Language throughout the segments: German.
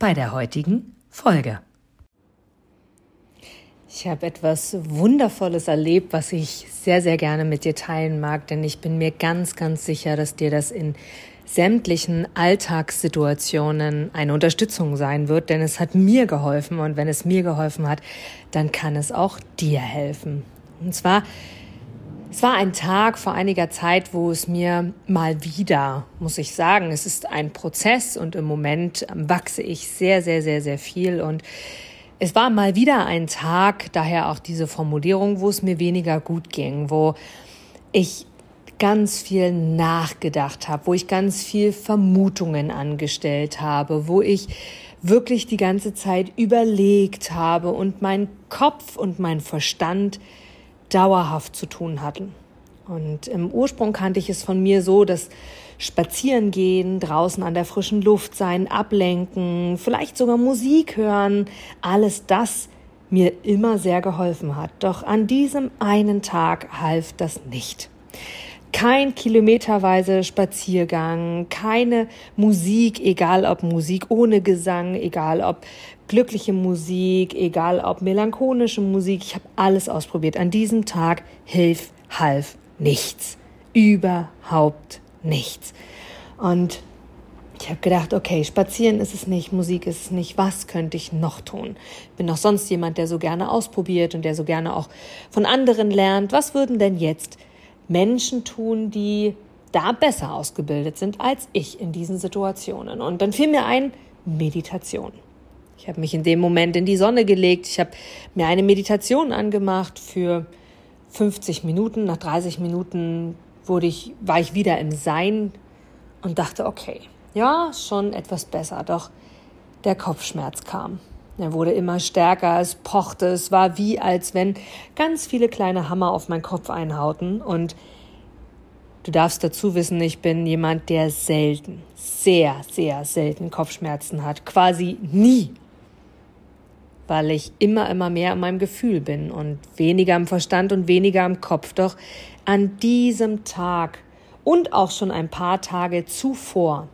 bei der heutigen Folge. Ich habe etwas Wundervolles erlebt, was ich sehr, sehr gerne mit dir teilen mag, denn ich bin mir ganz, ganz sicher, dass dir das in sämtlichen Alltagssituationen eine Unterstützung sein wird, denn es hat mir geholfen und wenn es mir geholfen hat, dann kann es auch dir helfen. Und zwar es war ein Tag vor einiger Zeit, wo es mir mal wieder, muss ich sagen, es ist ein Prozess und im Moment wachse ich sehr, sehr, sehr, sehr viel. Und es war mal wieder ein Tag, daher auch diese Formulierung, wo es mir weniger gut ging, wo ich ganz viel nachgedacht habe, wo ich ganz viel Vermutungen angestellt habe, wo ich wirklich die ganze Zeit überlegt habe und mein Kopf und mein Verstand dauerhaft zu tun hatten. Und im Ursprung kannte ich es von mir so, dass Spazieren gehen, draußen an der frischen Luft sein, ablenken, vielleicht sogar Musik hören, alles das mir immer sehr geholfen hat. Doch an diesem einen Tag half das nicht. Kein kilometerweise Spaziergang, keine Musik, egal ob Musik ohne Gesang, egal ob glückliche Musik, egal ob melancholische Musik. Ich habe alles ausprobiert. An diesem Tag hilf, half nichts. Überhaupt nichts. Und ich habe gedacht, okay, spazieren ist es nicht, Musik ist es nicht, was könnte ich noch tun? Bin doch sonst jemand, der so gerne ausprobiert und der so gerne auch von anderen lernt. Was würden denn jetzt Menschen tun, die da besser ausgebildet sind als ich in diesen Situationen. Und dann fiel mir ein, Meditation. Ich habe mich in dem Moment in die Sonne gelegt. Ich habe mir eine Meditation angemacht für 50 Minuten. Nach 30 Minuten wurde ich, war ich wieder im Sein und dachte, okay, ja, schon etwas besser. Doch der Kopfschmerz kam. Er wurde immer stärker, es pochte, es war wie, als wenn ganz viele kleine Hammer auf meinen Kopf einhauten. Und du darfst dazu wissen, ich bin jemand, der selten, sehr, sehr selten Kopfschmerzen hat. Quasi nie. Weil ich immer, immer mehr in meinem Gefühl bin und weniger im Verstand und weniger im Kopf. Doch an diesem Tag und auch schon ein paar Tage zuvor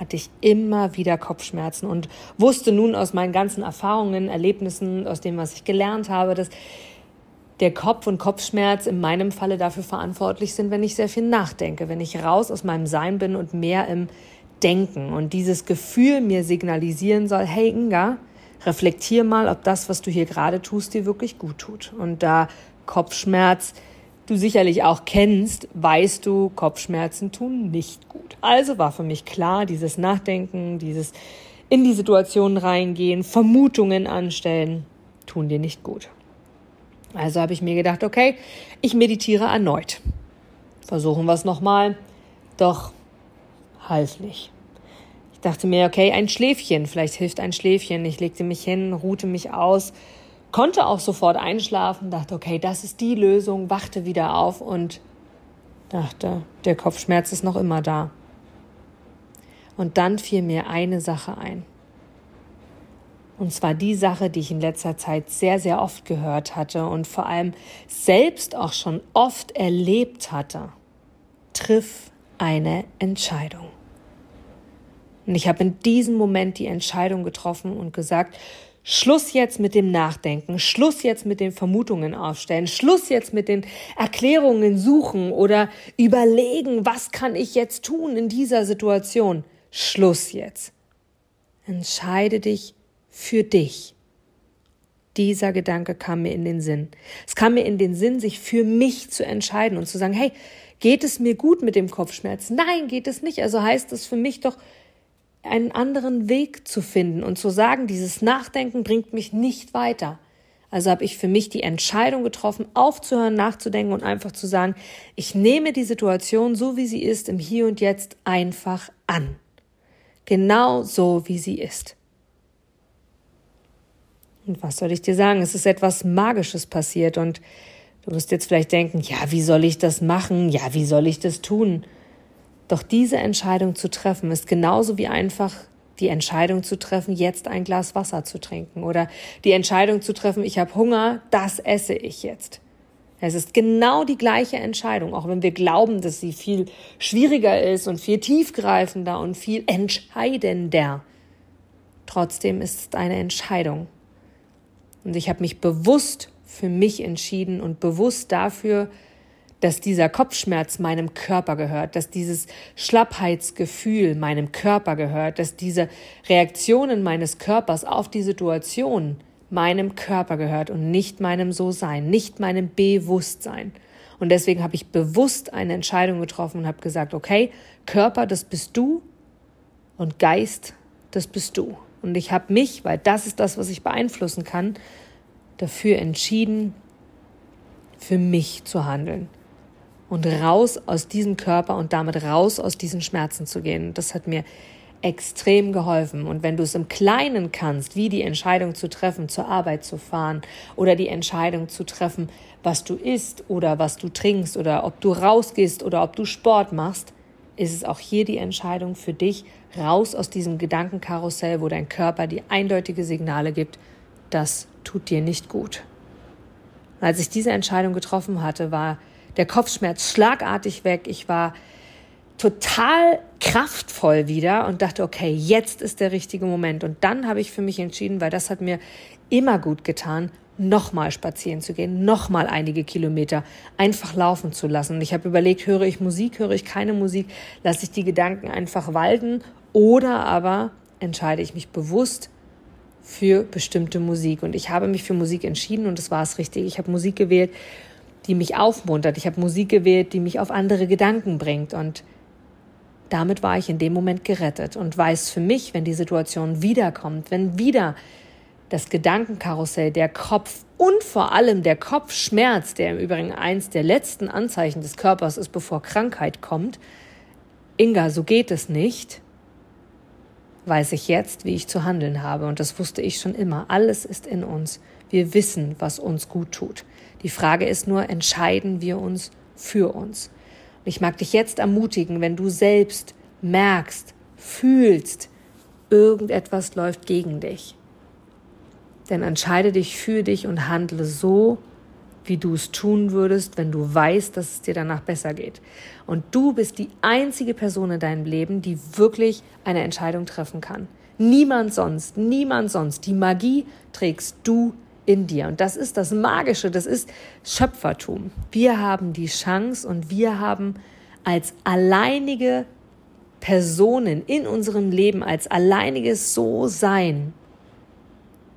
hatte ich immer wieder Kopfschmerzen und wusste nun aus meinen ganzen Erfahrungen, Erlebnissen, aus dem, was ich gelernt habe, dass der Kopf und Kopfschmerz in meinem Falle dafür verantwortlich sind, wenn ich sehr viel nachdenke, wenn ich raus aus meinem Sein bin und mehr im Denken und dieses Gefühl mir signalisieren soll, hey Inga, reflektier mal, ob das, was du hier gerade tust, dir wirklich gut tut. Und da Kopfschmerz du sicherlich auch kennst, weißt du, Kopfschmerzen tun nicht gut. Also war für mich klar, dieses Nachdenken, dieses in die Situation reingehen, Vermutungen anstellen, tun dir nicht gut. Also habe ich mir gedacht, okay, ich meditiere erneut. Versuchen wir es nochmal. Doch half nicht. Ich dachte mir, okay, ein Schläfchen, vielleicht hilft ein Schläfchen. Ich legte mich hin, ruhte mich aus konnte auch sofort einschlafen, dachte, okay, das ist die Lösung, wachte wieder auf und dachte, der Kopfschmerz ist noch immer da. Und dann fiel mir eine Sache ein. Und zwar die Sache, die ich in letzter Zeit sehr, sehr oft gehört hatte und vor allem selbst auch schon oft erlebt hatte. Triff eine Entscheidung. Und ich habe in diesem Moment die Entscheidung getroffen und gesagt, Schluss jetzt mit dem Nachdenken, Schluss jetzt mit den Vermutungen aufstellen, Schluss jetzt mit den Erklärungen suchen oder überlegen, was kann ich jetzt tun in dieser Situation. Schluss jetzt. Entscheide dich für dich. Dieser Gedanke kam mir in den Sinn. Es kam mir in den Sinn, sich für mich zu entscheiden und zu sagen, hey, geht es mir gut mit dem Kopfschmerz? Nein, geht es nicht. Also heißt es für mich doch, einen anderen Weg zu finden und zu sagen, dieses Nachdenken bringt mich nicht weiter. Also habe ich für mich die Entscheidung getroffen, aufzuhören, nachzudenken und einfach zu sagen, ich nehme die Situation so, wie sie ist, im Hier und Jetzt einfach an. Genau so, wie sie ist. Und was soll ich dir sagen? Es ist etwas Magisches passiert und du wirst jetzt vielleicht denken, ja, wie soll ich das machen? Ja, wie soll ich das tun? Doch diese Entscheidung zu treffen ist genauso wie einfach die Entscheidung zu treffen, jetzt ein Glas Wasser zu trinken oder die Entscheidung zu treffen, ich habe Hunger, das esse ich jetzt. Es ist genau die gleiche Entscheidung, auch wenn wir glauben, dass sie viel schwieriger ist und viel tiefgreifender und viel entscheidender. Trotzdem ist es eine Entscheidung. Und ich habe mich bewusst für mich entschieden und bewusst dafür, dass dieser Kopfschmerz meinem Körper gehört, dass dieses Schlappheitsgefühl meinem Körper gehört, dass diese Reaktionen meines Körpers auf die Situation meinem Körper gehört und nicht meinem So-Sein, nicht meinem Bewusstsein. Und deswegen habe ich bewusst eine Entscheidung getroffen und habe gesagt, okay, Körper, das bist du und Geist, das bist du. Und ich habe mich, weil das ist das, was ich beeinflussen kann, dafür entschieden, für mich zu handeln und raus aus diesem Körper und damit raus aus diesen Schmerzen zu gehen. Das hat mir extrem geholfen. Und wenn du es im Kleinen kannst, wie die Entscheidung zu treffen, zur Arbeit zu fahren oder die Entscheidung zu treffen, was du isst oder was du trinkst oder ob du rausgehst oder ob du Sport machst, ist es auch hier die Entscheidung für dich, raus aus diesem Gedankenkarussell, wo dein Körper die eindeutige Signale gibt, das tut dir nicht gut. als ich diese Entscheidung getroffen hatte, war der Kopfschmerz schlagartig weg. Ich war total kraftvoll wieder und dachte, okay, jetzt ist der richtige Moment. Und dann habe ich für mich entschieden, weil das hat mir immer gut getan, nochmal spazieren zu gehen, nochmal einige Kilometer einfach laufen zu lassen. Und ich habe überlegt, höre ich Musik, höre ich keine Musik, lasse ich die Gedanken einfach walten oder aber entscheide ich mich bewusst für bestimmte Musik. Und ich habe mich für Musik entschieden und das war es richtig. Ich habe Musik gewählt, die mich aufmuntert. Ich habe Musik gewählt, die mich auf andere Gedanken bringt. Und damit war ich in dem Moment gerettet und weiß für mich, wenn die Situation wiederkommt, wenn wieder das Gedankenkarussell, der Kopf und vor allem der Kopfschmerz, der im Übrigen eins der letzten Anzeichen des Körpers ist, bevor Krankheit kommt, Inga, so geht es nicht, weiß ich jetzt, wie ich zu handeln habe. Und das wusste ich schon immer. Alles ist in uns. Wir wissen, was uns gut tut. Die Frage ist nur, entscheiden wir uns für uns? ich mag dich jetzt ermutigen, wenn du selbst merkst, fühlst, irgendetwas läuft gegen dich. Denn entscheide dich für dich und handle so, wie du es tun würdest, wenn du weißt, dass es dir danach besser geht. Und du bist die einzige Person in deinem Leben, die wirklich eine Entscheidung treffen kann. Niemand sonst, niemand sonst. Die Magie trägst du in dir. Und das ist das Magische, das ist Schöpfertum. Wir haben die Chance und wir haben als alleinige Personen in unserem Leben, als alleiniges So-Sein,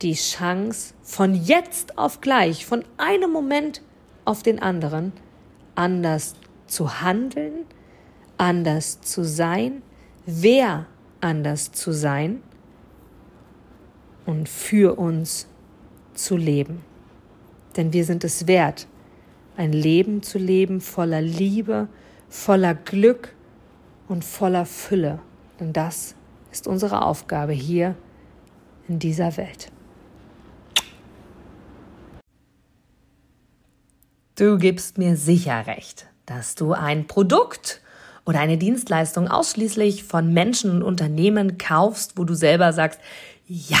die Chance, von jetzt auf gleich, von einem Moment auf den anderen, anders zu handeln, anders zu sein, wer anders zu sein und für uns zu leben. Denn wir sind es wert, ein Leben zu leben voller Liebe, voller Glück und voller Fülle. Denn das ist unsere Aufgabe hier in dieser Welt. Du gibst mir sicher recht, dass du ein Produkt oder eine Dienstleistung ausschließlich von Menschen und Unternehmen kaufst, wo du selber sagst, ja,